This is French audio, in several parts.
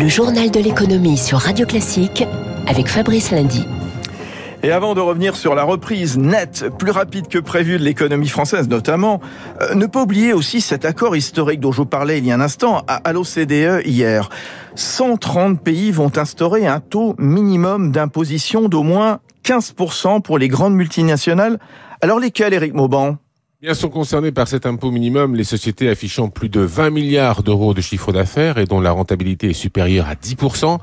Le journal de l'économie sur Radio Classique avec Fabrice Lundy. Et avant de revenir sur la reprise nette, plus rapide que prévu de l'économie française notamment, euh, ne pas oublier aussi cet accord historique dont je vous parlais il y a un instant à, l'OCDE hier. 130 pays vont instaurer un taux minimum d'imposition d'au moins 15% pour les grandes multinationales. Alors lesquelles, Éric Mauban? Bien sont concernés par cet impôt minimum les sociétés affichant plus de 20 milliards d'euros de chiffre d'affaires et dont la rentabilité est supérieure à 10%.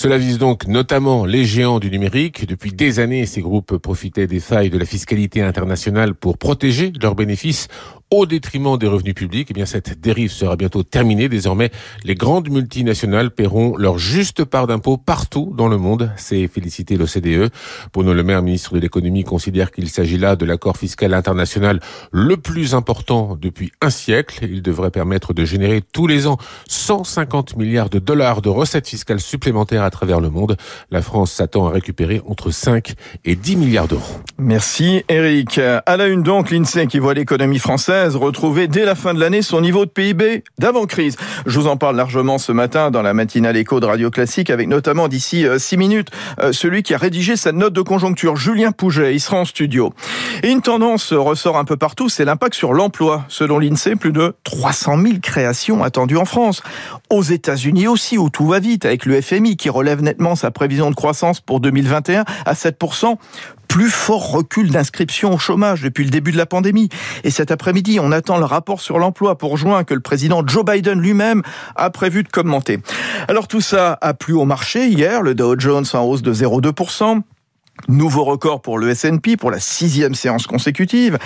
Cela vise donc notamment les géants du numérique. Depuis des années, ces groupes profitaient des failles de la fiscalité internationale pour protéger leurs bénéfices au détriment des revenus publics. Eh bien, cette dérive sera bientôt terminée. Désormais, les grandes multinationales paieront leur juste part d'impôts partout dans le monde. C'est félicité l'OCDE. Bruno Le Maire, ministre de l'économie, considère qu'il s'agit là de l'accord fiscal international le plus important depuis un siècle. Il devrait permettre de générer tous les ans 150 milliards de dollars de recettes fiscales supplémentaires à travers le monde. La France s'attend à récupérer entre 5 et 10 milliards d'euros. Merci Eric. À la une donc, l'INSEE qui voit l'économie française retrouver dès la fin de l'année son niveau de PIB d'avant-crise. Je vous en parle largement ce matin dans la matinale écho de Radio Classique avec notamment d'ici 6 euh, minutes euh, celui qui a rédigé sa note de conjoncture, Julien Pouget. Il sera en studio. Et une tendance ressort un peu partout, c'est l'impact sur l'emploi. Selon l'INSEE, plus de 300 000 créations attendues en France. Aux États-Unis aussi, où tout va vite, avec le FMI qui relève nettement sa prévision de croissance pour 2021 à 7% plus fort recul d'inscription au chômage depuis le début de la pandémie. Et cet après-midi, on attend le rapport sur l'emploi pour juin que le président Joe Biden lui-même a prévu de commenter. Alors tout ça a plu au marché hier, le Dow Jones en hausse de 0,2%. Nouveau record pour le S&P pour la sixième séance consécutive.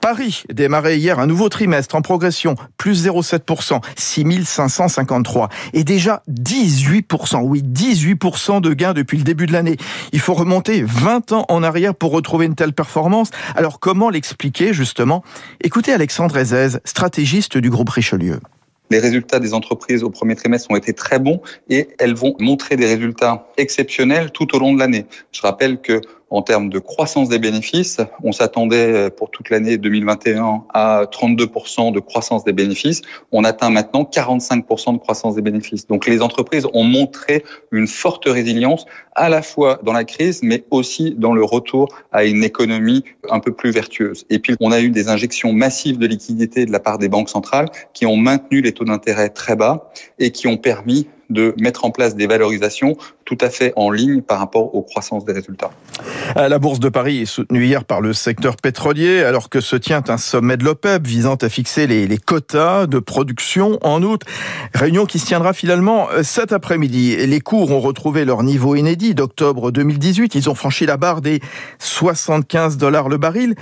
Paris démarrait hier un nouveau trimestre en progression, plus 0,7%, 6553. Et déjà 18%, oui 18% de gains depuis le début de l'année. Il faut remonter 20 ans en arrière pour retrouver une telle performance. Alors comment l'expliquer justement? Écoutez Alexandre Ezez, stratégiste du groupe Richelieu. Les résultats des entreprises au premier trimestre ont été très bons et elles vont montrer des résultats exceptionnels tout au long de l'année. Je rappelle que en termes de croissance des bénéfices, on s'attendait euh, pour toute l'année 2021 à 32% de croissance des bénéfices. On atteint maintenant 45% de croissance des bénéfices. Donc les entreprises ont montré une forte résilience à la fois dans la crise, mais aussi dans le retour à une économie un peu plus vertueuse. Et puis on a eu des injections massives de liquidités de la part des banques centrales qui ont maintenu les taux d'intérêt très bas et qui ont permis de mettre en place des valorisations tout à fait en ligne par rapport aux croissances des résultats. La bourse de Paris est soutenue hier par le secteur pétrolier alors que se tient un sommet de l'OPEP visant à fixer les, quotas de production en août. Réunion qui se tiendra finalement euh, cet après-midi. Les cours ont retrouvé leur niveau inédit d'octobre 2018. Ils ont franchi la barre des 75 dollars le baril.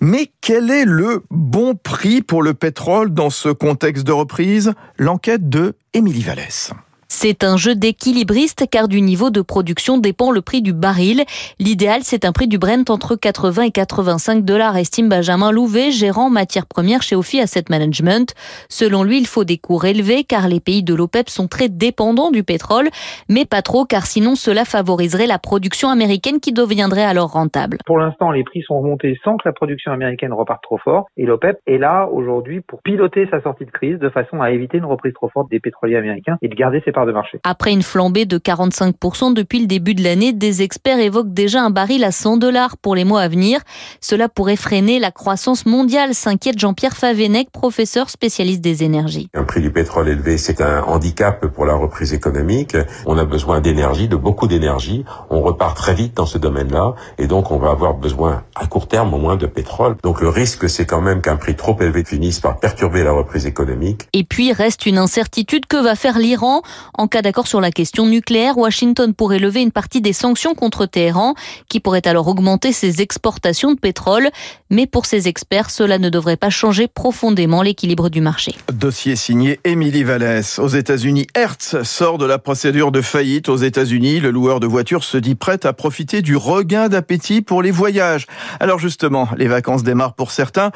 Mais quel est le bon prix pour le pétrole dans ce contexte de reprise? L'enquête de Émilie Vallès. C'est un jeu d'équilibriste car du niveau de production dépend le prix du baril. L'idéal, c'est un prix du Brent entre 80 et 85 dollars, estime Benjamin Louvet, gérant matières premières chez Ophi Asset Management. Selon lui, il faut des cours élevés car les pays de l'OPEP sont très dépendants du pétrole, mais pas trop car sinon cela favoriserait la production américaine qui deviendrait alors rentable. Pour l'instant, les prix sont remontés sans que la production américaine reparte trop fort et l'OPEP est là aujourd'hui pour piloter sa sortie de crise de façon à éviter une reprise trop forte des pétroliers américains et de garder ses parts marché. Après une flambée de 45% depuis le début de l'année, des experts évoquent déjà un baril à 100 dollars pour les mois à venir. Cela pourrait freiner la croissance mondiale, s'inquiète Jean-Pierre Favenec, professeur spécialiste des énergies. Un prix du pétrole élevé, c'est un handicap pour la reprise économique. On a besoin d'énergie, de beaucoup d'énergie. On repart très vite dans ce domaine-là et donc on va avoir besoin à court terme au moins de pétrole. Donc le risque, c'est quand même qu'un prix trop élevé finisse par perturber la reprise économique. Et puis reste une incertitude que va faire l'Iran? En cas d'accord sur la question nucléaire, Washington pourrait lever une partie des sanctions contre Téhéran, qui pourrait alors augmenter ses exportations de pétrole. Mais pour ces experts, cela ne devrait pas changer profondément l'équilibre du marché. Dossier signé Émilie Vallès. Aux États-Unis, Hertz sort de la procédure de faillite. Aux États-Unis, le loueur de voitures se dit prêt à profiter du regain d'appétit pour les voyages. Alors justement, les vacances démarrent pour certains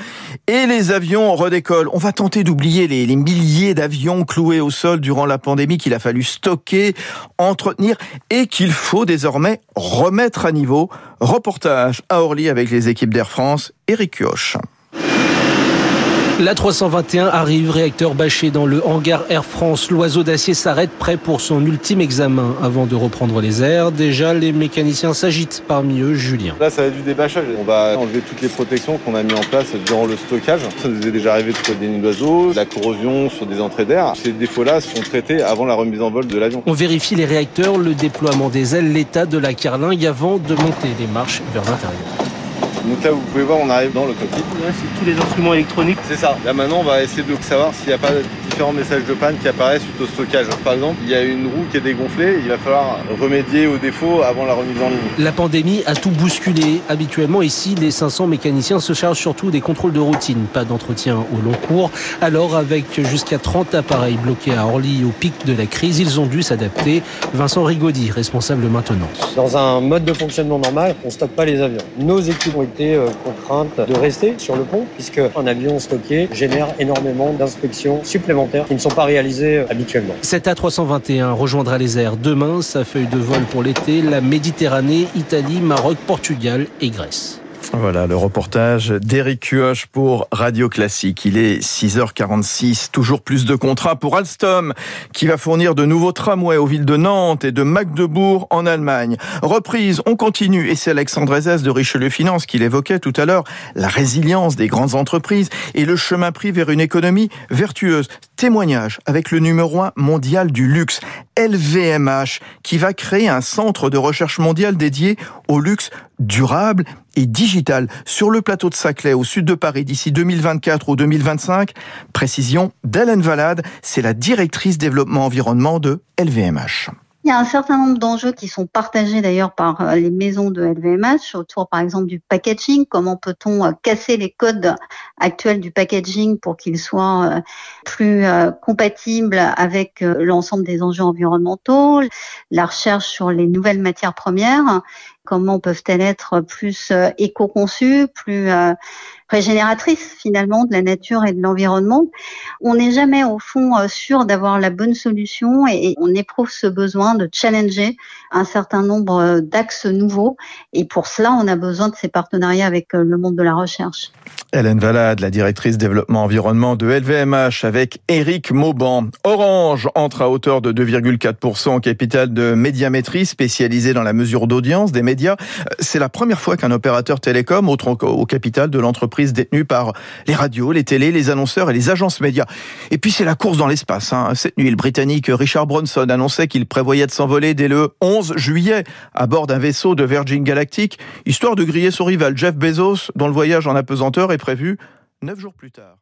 et les avions redécollent. On va tenter d'oublier les, les milliers d'avions cloués au sol durant la pandémie qu'il a fallu stocker, entretenir et qu'il faut désormais remettre à niveau. Reportage à Orly avec les équipes d'Air France, Eric Kioch. La 321 arrive, réacteur bâché dans le hangar Air France. L'oiseau d'acier s'arrête prêt pour son ultime examen avant de reprendre les airs. Déjà, les mécaniciens s'agitent, parmi eux Julien. Là, ça va être du débâchage. On va enlever toutes les protections qu'on a mis en place durant le stockage. Ça nous est déjà arrivé de trouver des nids d'oiseaux, la corrosion sur des entrées d'air. Ces défauts-là sont traités avant la remise en vol de l'avion. On vérifie les réacteurs, le déploiement des ailes, l'état de la carlingue avant de monter les marches vers l'intérieur. Donc là, vous pouvez voir, on arrive dans le cockpit. c'est tous les instruments électroniques. C'est ça. Là maintenant, on va essayer de savoir s'il n'y a pas différents messages de panne qui apparaissent suite au stockage. Par exemple, il y a une roue qui est dégonflée, il va falloir remédier aux défauts avant la remise en ligne. La pandémie a tout bousculé. Habituellement, ici, les 500 mécaniciens se chargent surtout des contrôles de routine, pas d'entretien au long cours. Alors, avec jusqu'à 30 appareils bloqués à Orly au pic de la crise, ils ont dû s'adapter. Vincent Rigaudy, responsable maintenance. Dans un mode de fonctionnement normal, on ne stocke pas les avions. Nos équipes ont été euh, contraintes de rester sur le pont, puisque un avion stocké génère énormément d'inspections supplémentaires qui ne sont pas réalisées euh, habituellement. Cet A321 rejoindra les airs demain. Sa feuille de vol pour l'été, la Méditerranée, Italie, Maroc, Portugal et Grèce. Voilà le reportage d'Éric Cuoche pour Radio Classique. Il est 6h46, toujours plus de contrats pour Alstom qui va fournir de nouveaux tramways aux villes de Nantes et de Magdebourg en Allemagne. Reprise, on continue et c'est Alexandre Ezès de Richelieu Finance qui l'évoquait tout à l'heure, la résilience des grandes entreprises et le chemin pris vers une économie vertueuse. Témoignage avec le numéro 1 mondial du luxe, LVMH, qui va créer un centre de recherche mondial dédié au luxe durable et digital sur le plateau de Saclay au sud de Paris d'ici 2024 ou 2025. Précision d'Hélène Valade, c'est la directrice développement environnement de LVMH. Il y a un certain nombre d'enjeux qui sont partagés d'ailleurs par euh, les maisons de LVMH autour par exemple du packaging. Comment peut-on euh, casser les codes actuels du packaging pour qu'ils soient euh, plus compatibles avec l'ensemble des enjeux environnementaux La recherche sur les nouvelles matières premières? Comment peuvent-elles être plus éco-conçues, plus régénératrice finalement de la nature et de l'environnement. On n'est jamais au fond euh, sûr d'avoir la bonne solution et on éprouve ce besoin de challenger un certain nombre euh, d'axes nouveaux. Et pour cela, on a besoin de ces partenariats avec euh, le monde de la recherche. Hélène Valade, la directrice développement environnement de LVMH avec Eric Mauban. Orange entre à hauteur de 2,4% au capital de médiamétrie spécialisé dans la mesure d'audience des médias. C'est la première fois qu'un opérateur télécom au capital de l'entreprise détenue par les radios, les télés, les annonceurs et les agences médias. Et puis c'est la course dans l'espace. Hein. Cette nuit, le Britannique Richard Branson annonçait qu'il prévoyait de s'envoler dès le 11 juillet à bord d'un vaisseau de Virgin Galactic, histoire de griller son rival Jeff Bezos, dont le voyage en apesanteur est prévu neuf jours plus tard.